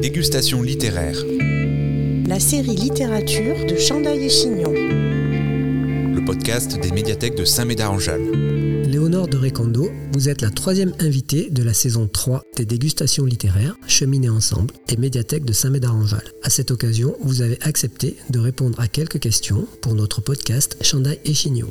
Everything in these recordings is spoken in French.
Dégustation littéraire. La série littérature de Chandail et Chignon. Le podcast des médiathèques de Saint-Médard-en-Jalles. Léonore de Récondo, vous êtes la troisième invitée de la saison 3 des dégustations littéraires Cheminer ensemble et médiathèque de Saint-Médard-en-Jalles. À cette occasion, vous avez accepté de répondre à quelques questions pour notre podcast Chandail et Chignon.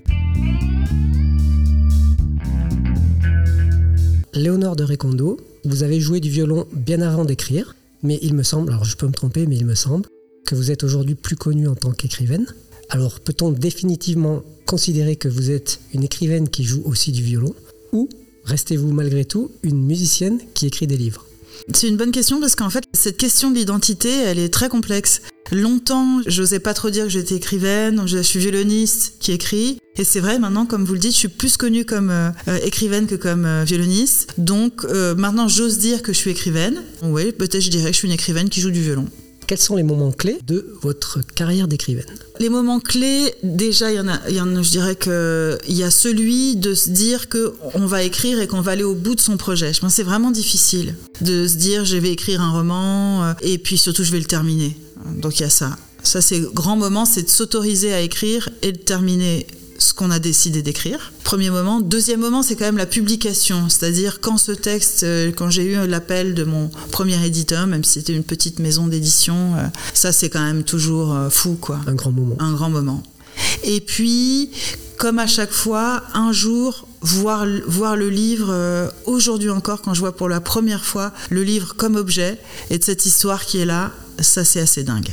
Léonore de Récondo, vous avez joué du violon bien avant d'écrire, mais il me semble, alors je peux me tromper, mais il me semble que vous êtes aujourd'hui plus connue en tant qu'écrivaine. Alors peut-on définitivement considérer que vous êtes une écrivaine qui joue aussi du violon ou restez-vous malgré tout une musicienne qui écrit des livres? C'est une bonne question parce qu'en fait, cette question de l'identité, elle est très complexe. Longtemps, j'osais pas trop dire que j'étais écrivaine, je suis violoniste qui écrit. Et c'est vrai, maintenant, comme vous le dites, je suis plus connue comme euh, écrivaine que comme euh, violoniste. Donc euh, maintenant, j'ose dire que je suis écrivaine. Oui, peut-être je dirais que je suis une écrivaine qui joue du violon. Quels sont les moments clés de votre carrière d'écrivaine Les moments clés, déjà, il y en a, il y a je dirais que il y a celui de se dire que on va écrire et qu'on va aller au bout de son projet. Je pense que c'est vraiment difficile de se dire je vais écrire un roman et puis surtout je vais le terminer. Donc il y a ça. Ça, c'est grand moment, c'est de s'autoriser à écrire et de terminer ce qu'on a décidé d'écrire. Premier moment. Deuxième moment, c'est quand même la publication. C'est-à-dire quand ce texte, quand j'ai eu l'appel de mon premier éditeur, même si c'était une petite maison d'édition, ça c'est quand même toujours fou, quoi. Un grand moment. Un grand moment. Et puis, comme à chaque fois, un jour, voir, voir le livre, euh, aujourd'hui encore, quand je vois pour la première fois le livre comme objet, et de cette histoire qui est là, ça c'est assez dingue.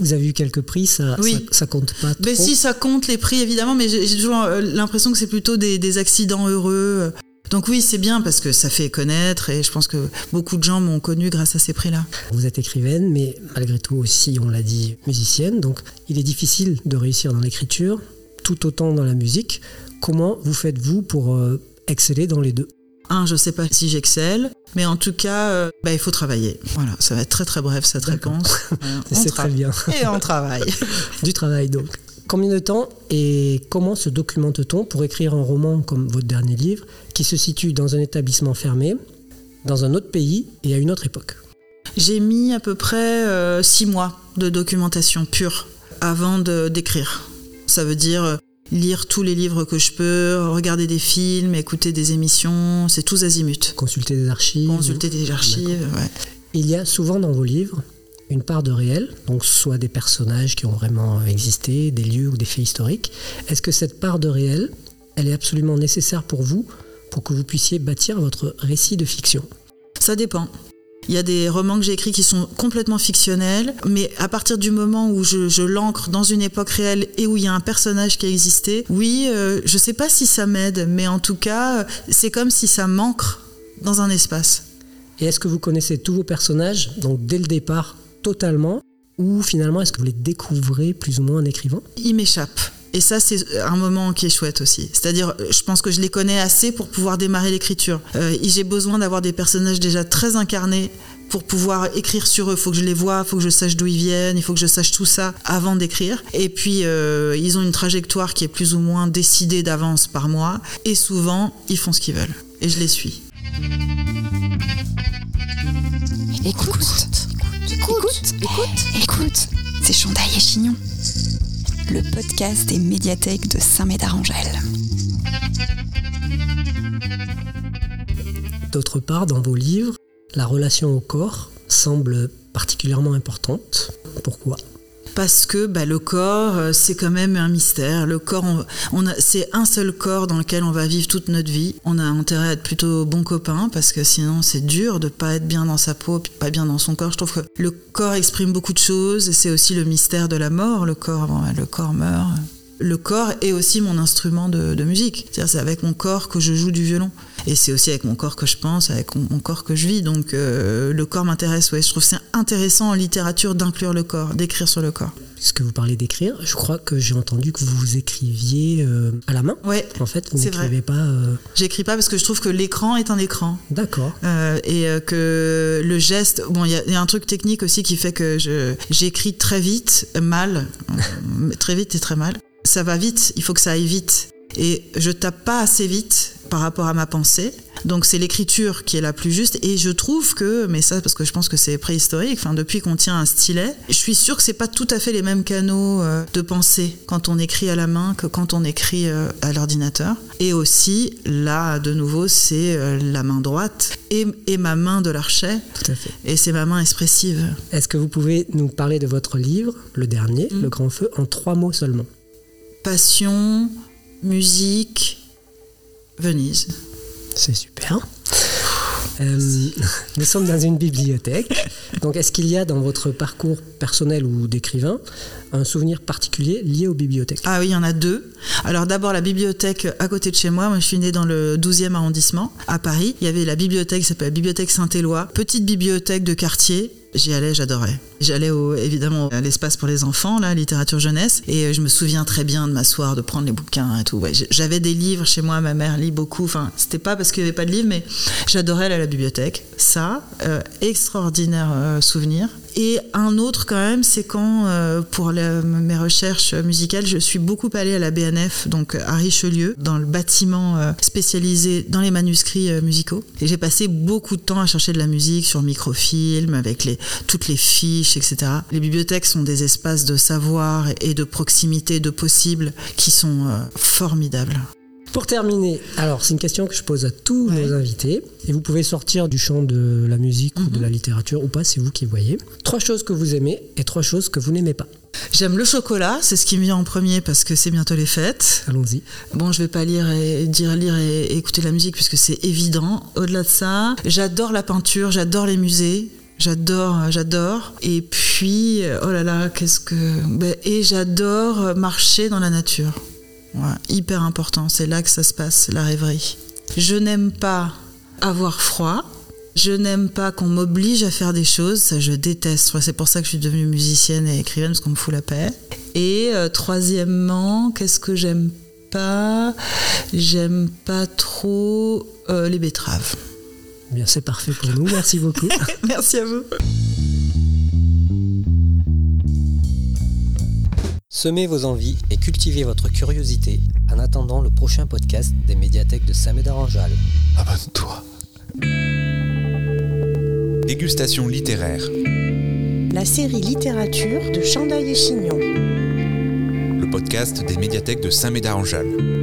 Vous avez eu quelques prix, ça, oui. ça, ça, compte pas trop Mais si, ça compte les prix évidemment, mais j'ai toujours l'impression que c'est plutôt des, des, accidents heureux. Donc oui, c'est bien parce que ça fait connaître et je pense que beaucoup de gens m'ont connu grâce à ces prix-là. Vous êtes écrivaine, mais malgré tout aussi, on l'a dit, musicienne. Donc il est difficile de réussir dans l'écriture, tout autant dans la musique. Comment vous faites-vous pour euh, exceller dans les deux? Un, je sais pas si j'excelle, mais en tout cas, euh, bah, il faut travailler. Voilà, ça va être très très bref cette réponse. C'est très bien. Et on travaille. du travail donc. Combien de temps et comment se documente-t-on pour écrire un roman comme votre dernier livre qui se situe dans un établissement fermé, dans un autre pays et à une autre époque? J'ai mis à peu près euh, six mois de documentation pure avant d'écrire. Ça veut dire lire tous les livres que je peux, regarder des films, écouter des émissions, c'est tous azimuts. Consulter des archives. Consulter des archives, ouais. Il y a souvent dans vos livres une part de réel, donc soit des personnages qui ont vraiment existé, des lieux ou des faits historiques. Est-ce que cette part de réel, elle est absolument nécessaire pour vous pour que vous puissiez bâtir votre récit de fiction? Ça dépend. Il y a des romans que j'ai écrits qui sont complètement fictionnels, mais à partir du moment où je, je l'ancre dans une époque réelle et où il y a un personnage qui a existé, oui, euh, je sais pas si ça m'aide, mais en tout cas, c'est comme si ça m'ancre dans un espace. Et est-ce que vous connaissez tous vos personnages, donc dès le départ, totalement, ou finalement est-ce que vous les découvrez plus ou moins en écrivant? Il m'échappe. Et ça, c'est un moment qui est chouette aussi. C'est-à-dire, je pense que je les connais assez pour pouvoir démarrer l'écriture. Euh, J'ai besoin d'avoir des personnages déjà très incarnés pour pouvoir écrire sur eux. Il faut que je les vois, il faut que je sache d'où ils viennent, il faut que je sache tout ça avant d'écrire. Et puis, euh, ils ont une trajectoire qui est plus ou moins décidée d'avance par moi. Et souvent, ils font ce qu'ils veulent. Et je les suis. Écoute, écoute, écoute, écoute, c'est Chandail et Chignon le podcast des médiathèques de Saint-Médard-en-Jalles. D'autre part, dans vos livres, la relation au corps semble particulièrement importante. Pourquoi? Parce que bah, le corps, c'est quand même un mystère. Le corps, on, c'est un seul corps dans lequel on va vivre toute notre vie. On a intérêt à être plutôt bon copain parce que sinon c'est dur de pas être bien dans sa peau, pas bien dans son corps. Je trouve que le corps exprime beaucoup de choses c'est aussi le mystère de la mort. Le corps, le corps meurt. Le corps est aussi mon instrument de, de musique. C'est-à-dire c'est avec mon corps que je joue du violon. Et c'est aussi avec mon corps que je pense, avec mon corps que je vis. Donc euh, le corps m'intéresse. Ouais. Je trouve c'est intéressant en littérature d'inclure le corps, d'écrire sur le corps. Puisque vous parlez d'écrire, je crois que j'ai entendu que vous écriviez euh, à la main. Ouais. En fait, vous n'écrivez pas. Euh... J'écris pas parce que je trouve que l'écran est un écran. D'accord. Euh, et que le geste. Bon, il y, y, a un truc technique aussi qui fait que j'écris très vite, mal, très vite et très mal. Ça va vite. Il faut que ça aille vite. Et je tape pas assez vite par rapport à ma pensée. Donc c'est l'écriture qui est la plus juste et je trouve que, mais ça parce que je pense que c'est préhistorique, enfin depuis qu'on tient un stylet, je suis sûre que c'est pas tout à fait les mêmes canaux euh, de pensée quand on écrit à la main que quand on écrit euh, à l'ordinateur. Et aussi là de nouveau c'est euh, la main droite et, et ma main de l'archet Tout à fait. et c'est ma main expressive. Est-ce que vous pouvez nous parler de votre livre, le dernier, Mm. Le Grand Feu, en trois mots seulement? Passion, musique, Venise. C'est super. Euh, nous sommes dans une bibliothèque. Donc, est-ce qu'il y a dans votre parcours personnel ou d'écrivain un souvenir particulier lié aux bibliothèques? Ah oui, il y en a deux. Alors d'abord la bibliothèque à côté de chez moi. Moi, je suis née dans le 12e arrondissement à Paris. Il y avait la bibliothèque qui s'appelle la bibliothèque Saint-Éloi, petite bibliothèque de quartier. J'y allais, j'adorais. J'allais évidemment à l'espace pour les enfants, là, littérature jeunesse, et euh, je me souviens très bien de m'asseoir, de prendre les bouquins et tout. J'avais des livres chez moi, ma mère lit beaucoup. Enfin, c'était pas parce qu'il n'y avait pas de livres, mais j'adorais aller à la bibliothèque. Ça, euh, extraordinaire euh, souvenir. Et un autre quand même, c'est quand, pour mes recherches musicales, je suis beaucoup allée à la BNF, donc à Richelieu, dans le bâtiment spécialisé dans les manuscrits musicaux. Et j'ai passé beaucoup de temps à chercher de la musique sur microfilm, avec les, toutes les fiches, etc. Les bibliothèques sont des espaces de savoir et de proximité, de possibles, qui sont euh, formidables. Pour terminer, alors c'est une question que je pose à tous Ouais. nos invités, et vous pouvez sortir du champ de la musique ou de Mhm. la littérature ou pas, c'est vous qui voyez. Trois choses que vous aimez et trois choses que vous n'aimez pas. J'aime le chocolat, c'est ce qui me vient en premier parce que c'est bientôt les fêtes. Allons-y. Bon, je vais pas lire et dire lire et, et écouter la musique puisque c'est évident. Au-delà de ça, j'adore la peinture, j'adore les musées. J'adore, j'adore. Et puis, euh, oh là là, qu'est-ce que. ben, et j'adore marcher dans la nature. Hyper important, c'est là que ça se passe, la rêverie. Je n'aime pas avoir froid. Je n'aime pas qu'on m'oblige à faire des choses, ça je déteste. C'est pour ça que je suis devenue musicienne et écrivaine, parce qu'on me fout la paix. Et euh, troisièmement, qu'est-ce que j'aime pas? J'aime pas trop euh, les betteraves. Eh Bien, c'est parfait pour nous. Merci beaucoup. Merci à vous. Semez vos envies et cultivez votre curiosité en attendant le prochain podcast des médiathèques de Saint-Médard-en-Jalles. Abonne-toi. Dégustation littéraire. La série littérature de Chandail et Chignon. Le podcast des médiathèques de Saint-Médard-en-Jalles.